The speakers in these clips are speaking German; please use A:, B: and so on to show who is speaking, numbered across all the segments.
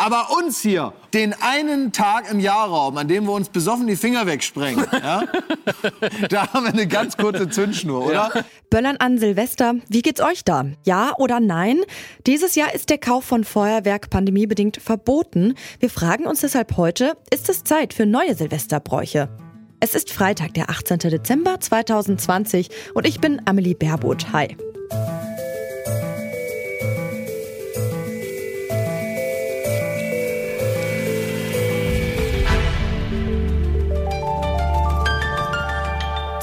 A: Aber uns hier, den einen Tag im Jahrraum, an dem wir uns besoffen die Finger wegsprengen, ja, da haben wir eine ganz kurze Zündschnur, oder? Ja.
B: Böllern an Silvester, wie geht's euch da? Ja oder nein? Dieses Jahr ist der Kauf von Feuerwerk pandemiebedingt verboten. Wir fragen uns deshalb heute, ist es Zeit für neue Silvesterbräuche? Es ist Freitag, der 18. Dezember 2020 und ich bin Amelie Baerboth. Hi.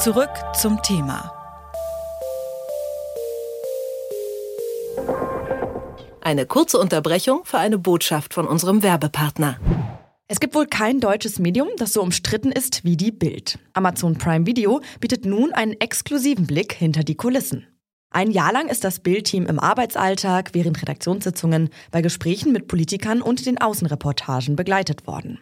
C: Zurück zum Thema. Eine kurze Unterbrechung für eine Botschaft von unserem Werbepartner.
B: Es gibt wohl kein deutsches Medium, das so umstritten ist wie die Bild. Amazon Prime Video bietet nun einen exklusiven Blick hinter die Kulissen. Ein Jahr lang ist das Bildteam im Arbeitsalltag, während Redaktionssitzungen, bei Gesprächen mit Politikern und den Außenreportagen begleitet worden.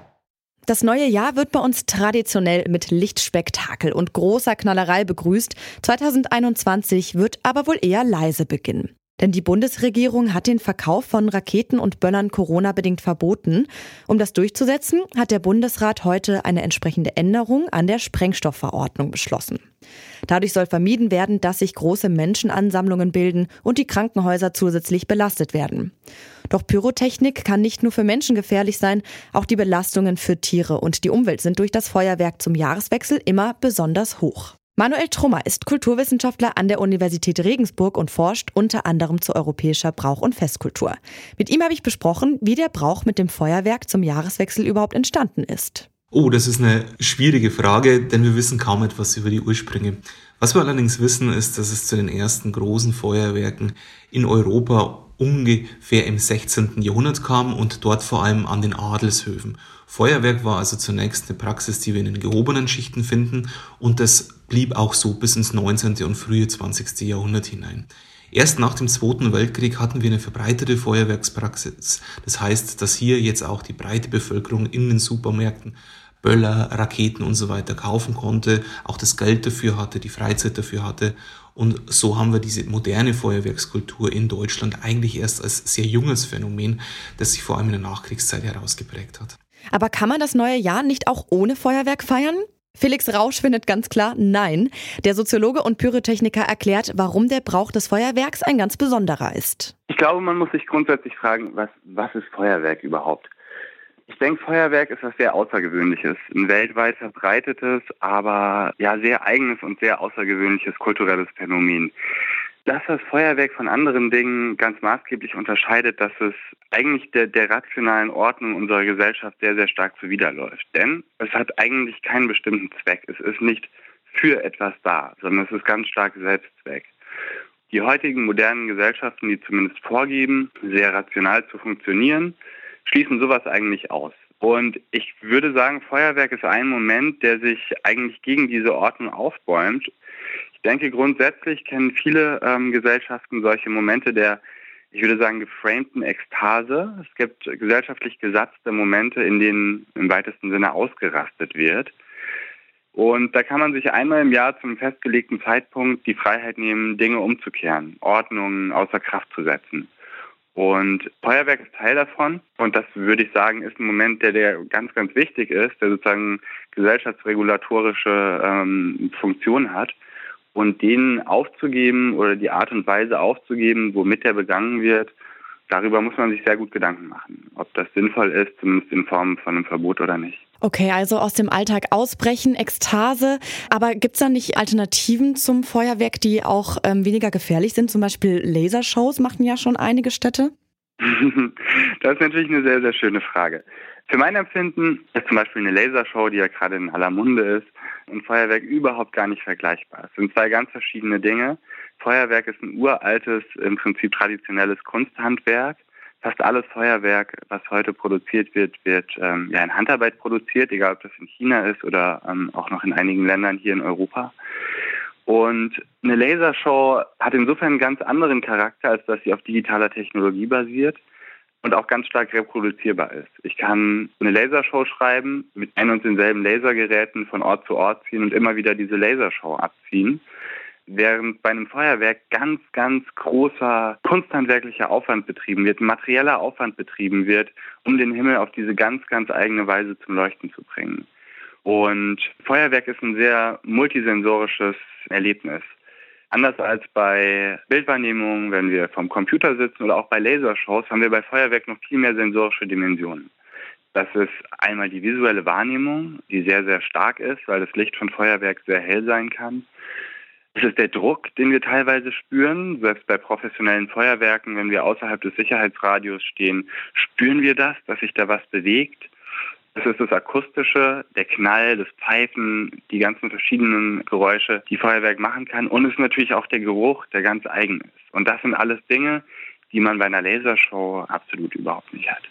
B: Das neue Jahr wird bei uns traditionell mit Lichtspektakel und großer Knallerei begrüßt. 2021 wird aber wohl eher leise beginnen. Denn die Bundesregierung hat den Verkauf von Raketen und Böllern Corona-bedingt verboten. Um das durchzusetzen, hat der Bundesrat heute eine entsprechende Änderung an der Sprengstoffverordnung beschlossen. Dadurch soll vermieden werden, dass sich große Menschenansammlungen bilden und die Krankenhäuser zusätzlich belastet werden. Doch Pyrotechnik kann nicht nur für Menschen gefährlich sein, auch die Belastungen für Tiere und die Umwelt sind durch das Feuerwerk zum Jahreswechsel immer besonders hoch. Manuel Trummer ist Kulturwissenschaftler an der Universität Regensburg und forscht unter anderem zu europäischer Brauch- und Festkultur. Mit ihm habe ich besprochen, wie der Brauch mit dem Feuerwerk zum Jahreswechsel überhaupt entstanden ist.
D: Oh, das ist eine schwierige Frage, denn wir wissen kaum etwas über die Ursprünge. Was wir allerdings wissen, ist, dass es zu den ersten großen Feuerwerken in Europa ungefähr im 16. Jahrhundert kam und dort vor allem an den Adelshöfen. Feuerwerk war also zunächst eine Praxis, die wir in den gehobenen Schichten finden und das blieb auch so bis ins 19. und frühe 20. Jahrhundert hinein. Erst nach dem Zweiten Weltkrieg hatten wir eine verbreitete Feuerwerkspraxis. Das heißt, dass hier jetzt auch die breite Bevölkerung in den Supermärkten Böller, Raketen und so weiter kaufen konnte, auch das Geld dafür hatte, die Freizeit dafür hatte. Und so haben wir diese moderne Feuerwerkskultur in Deutschland eigentlich erst als sehr junges Phänomen, das sich vor allem in der Nachkriegszeit herausgeprägt hat.
B: Aber kann man das neue Jahr nicht auch ohne Feuerwerk feiern? Felix Rausch findet ganz klar Nein. Der Soziologe und Pyrotechniker erklärt, warum der Brauch des Feuerwerks ein ganz besonderer ist.
E: Ich glaube, man muss sich grundsätzlich fragen, was, was ist Feuerwerk überhaupt? Ich denke, Feuerwerk ist was sehr Außergewöhnliches, ein weltweit verbreitetes, aber ja sehr eigenes und sehr außergewöhnliches kulturelles Phänomen. Dass das Feuerwerk von anderen Dingen ganz maßgeblich unterscheidet, dass es eigentlich der, der rationalen Ordnung unserer Gesellschaft sehr, sehr stark zuwiderläuft. Denn es hat eigentlich keinen bestimmten Zweck. Es ist nicht für etwas da, sondern es ist ganz stark Selbstzweck. Die heutigen modernen Gesellschaften, die zumindest vorgeben, sehr rational zu funktionieren, schließen sowas eigentlich aus. Und ich würde sagen, Feuerwerk ist ein Moment, der sich eigentlich gegen diese Ordnung aufbäumt. Ich denke, grundsätzlich kennen viele ähm, Gesellschaften solche Momente der, ich würde sagen, geframten Ekstase. Es gibt gesellschaftlich gesatzte Momente, in denen im weitesten Sinne ausgerastet wird. Und da kann man sich einmal im Jahr zum festgelegten Zeitpunkt die Freiheit nehmen, Dinge umzukehren, Ordnungen außer Kraft zu setzen. Und Feuerwerk ist Teil davon. Und das würde ich sagen, ist ein Moment, der, der ganz, ganz wichtig ist, der sozusagen gesellschaftsregulatorische ähm, Funktion hat. Und den aufzugeben oder die Art und Weise aufzugeben, womit der begangen wird, darüber muss man sich sehr gut Gedanken machen, ob das sinnvoll ist, zumindest in Form von einem Verbot oder nicht.
B: Okay, also aus dem Alltag ausbrechen, Ekstase. Aber gibt es da nicht Alternativen zum Feuerwerk, die auch ähm, weniger gefährlich sind? Zum Beispiel Lasershows machen ja schon einige Städte.
E: das ist natürlich eine sehr, sehr schöne Frage. Für mein Empfinden ist zum Beispiel eine Lasershow, die ja gerade in aller Munde ist, und Feuerwerk überhaupt gar nicht vergleichbar. Es sind zwei ganz verschiedene Dinge. Feuerwerk ist ein uraltes, im Prinzip traditionelles Kunsthandwerk. Fast alles Feuerwerk, was heute produziert wird, wird ähm, ja in Handarbeit produziert, egal ob das in China ist oder ähm, auch noch in einigen Ländern hier in Europa. Und eine Lasershow hat insofern einen ganz anderen Charakter, als dass sie auf digitaler Technologie basiert und auch ganz stark reproduzierbar ist. Ich kann eine Lasershow schreiben, mit ein und denselben Lasergeräten von Ort zu Ort ziehen und immer wieder diese Lasershow abziehen. Während bei einem Feuerwerk ganz, ganz großer kunsthandwerklicher Aufwand betrieben wird, materieller Aufwand betrieben wird, um den Himmel auf diese ganz, ganz eigene Weise zum Leuchten zu bringen. Und Feuerwerk ist ein sehr multisensorisches Erlebnis. Anders als bei Bildwahrnehmung, wenn wir vom Computer sitzen oder auch bei Lasershows, haben wir bei Feuerwerk noch viel mehr sensorische Dimensionen. Das ist einmal die visuelle Wahrnehmung, die sehr, sehr stark ist, weil das Licht von Feuerwerk sehr hell sein kann. Es ist der Druck, den wir teilweise spüren. Selbst bei professionellen Feuerwerken, wenn wir außerhalb des Sicherheitsradios stehen, spüren wir das, dass sich da was bewegt. Es ist das Akustische, der Knall, das Pfeifen, die ganzen verschiedenen Geräusche, die Feuerwerk machen kann. Und es ist natürlich auch der Geruch, der ganz eigen ist. Und das sind alles Dinge, die man bei einer Lasershow absolut überhaupt nicht hat.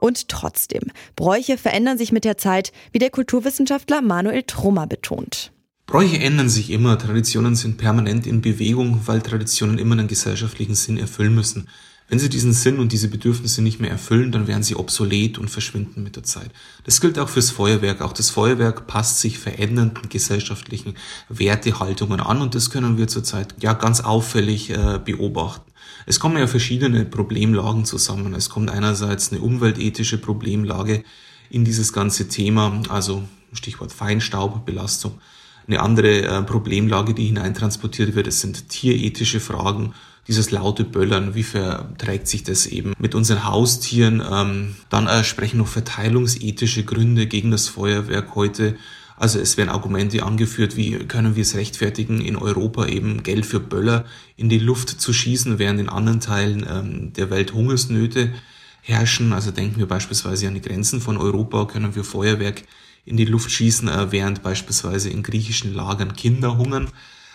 B: Und trotzdem, Bräuche verändern sich mit der Zeit, wie der Kulturwissenschaftler Manuel Trummer betont.
D: Bräuche ändern sich immer, Traditionen sind permanent in Bewegung, weil Traditionen immer einen gesellschaftlichen Sinn erfüllen müssen. Wenn sie diesen Sinn und diese Bedürfnisse nicht mehr erfüllen, dann werden sie obsolet und verschwinden mit der Zeit. Das gilt auch fürs Feuerwerk. Auch das Feuerwerk passt sich verändernden gesellschaftlichen Wertehaltungen an und das können wir zurzeit ja ganz auffällig äh, beobachten. Es kommen ja verschiedene Problemlagen zusammen. Es kommt einerseits eine umweltethische Problemlage in dieses ganze Thema, also Stichwort Feinstaubbelastung. Eine andere äh, Problemlage, die hineintransportiert wird, es sind tierethische Fragen dieses laute Böllern, wie verträgt sich das eben mit unseren Haustieren? Ähm, dann äh, sprechen noch verteilungsethische Gründe gegen das Feuerwerk heute. Also es werden Argumente angeführt, wie können wir es rechtfertigen, in Europa eben Geld für Böller in die Luft zu schießen, während in anderen Teilen ähm, der Welt Hungersnöte herrschen. Also denken wir beispielsweise an die Grenzen von Europa, können wir Feuerwerk in die Luft schießen, äh, während beispielsweise in griechischen Lagern Kinder hungern.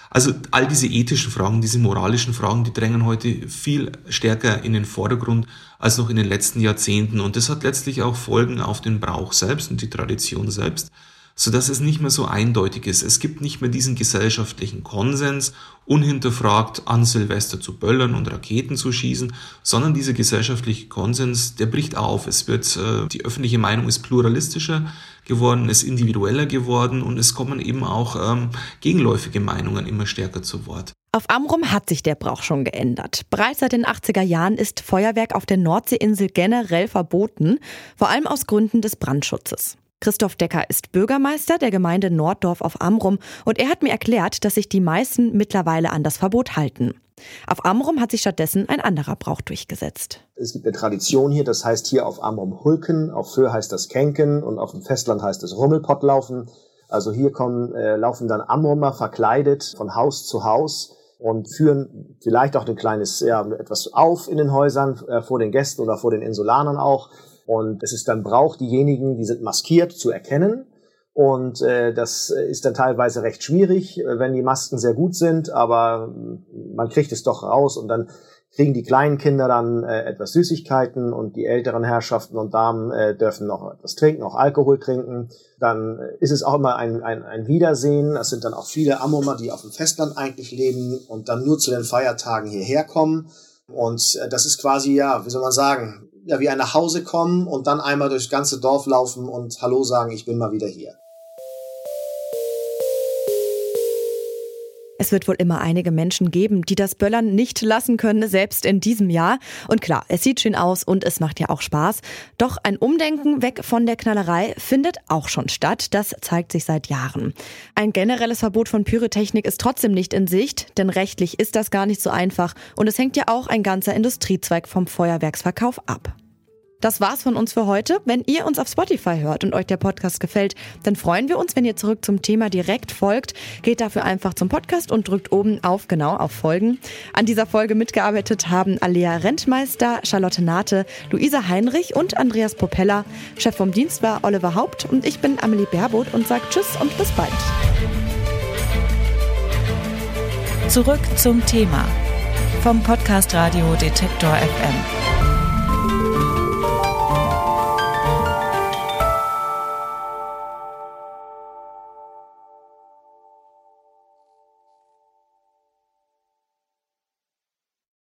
D: Also all diese ethischen Fragen, diese moralischen Fragen, die drängen heute viel stärker in den Vordergrund als noch in den letzten Jahrzehnten. Und das hat letztlich auch Folgen auf den Brauch selbst und die Tradition selbst so dass es nicht mehr so eindeutig ist. Es gibt nicht mehr diesen gesellschaftlichen Konsens, unhinterfragt an Silvester zu böllern und Raketen zu schießen, sondern dieser gesellschaftliche Konsens, der bricht auf. Es wird, äh, die öffentliche Meinung ist pluralistischer geworden, ist individueller geworden und es kommen eben auch ähm, gegenläufige Meinungen immer stärker zu Wort.
B: Auf Amrum hat sich der Brauch schon geändert. Bereits seit den 80er Jahren ist Feuerwerk auf der Nordseeinsel generell verboten, vor allem aus Gründen des Brandschutzes. Christoph Decker ist Bürgermeister der Gemeinde Norddorf auf Amrum und er hat mir erklärt, dass sich die meisten mittlerweile an das Verbot halten. Auf Amrum hat sich stattdessen ein anderer Brauch durchgesetzt.
F: Es gibt eine Tradition hier, das heißt hier auf Amrum Hulken, auf Föhr heißt das Kenken und auf dem Festland heißt es Rummelpottlaufen. Also hier kommen, äh, laufen dann Amrumer verkleidet von Haus zu Haus und führen vielleicht auch ein kleines, ja, etwas auf in den Häusern, äh, vor den Gästen oder vor den Insulanern auch. Und es ist dann Brauch, diejenigen, die sind maskiert, zu erkennen. Und äh, das ist dann teilweise recht schwierig, äh, wenn die Masken sehr gut sind, aber man kriegt es doch raus und dann kriegen die kleinen Kinder dann äh, etwas Süßigkeiten und die älteren Herrschaften und Damen äh, dürfen noch etwas trinken, auch Alkohol trinken. Dann ist es auch immer ein, ein, ein Wiedersehen. Es sind dann auch viele Amoma, die auf dem Festland eigentlich leben und dann nur zu den Feiertagen hierher kommen. Und äh, das ist quasi, ja, wie soll man sagen, ja, wie ein nach Hause kommen und dann einmal durchs ganze Dorf laufen und Hallo sagen, ich bin mal wieder hier.
B: Es wird wohl immer einige Menschen geben, die das Böllern nicht lassen können, selbst in diesem Jahr. Und klar, es sieht schön aus und es macht ja auch Spaß. Doch ein Umdenken weg von der Knallerei findet auch schon statt. Das zeigt sich seit Jahren. Ein generelles Verbot von Pyrotechnik ist trotzdem nicht in Sicht, denn rechtlich ist das gar nicht so einfach. Und es hängt ja auch ein ganzer Industriezweig vom Feuerwerksverkauf ab. Das war's von uns für heute. Wenn ihr uns auf Spotify hört und euch der Podcast gefällt, dann freuen wir uns, wenn ihr zurück zum Thema direkt folgt. Geht dafür einfach zum Podcast und drückt oben auf genau auf Folgen. An dieser Folge mitgearbeitet haben Alea Rentmeister, Charlotte Nate, Luisa Heinrich und Andreas Propeller. Chef vom Dienst war Oliver Haupt und ich bin Amelie Baerboth und sage Tschüss und bis bald.
G: Zurück zum Thema vom Podcast Radio Detektor FM.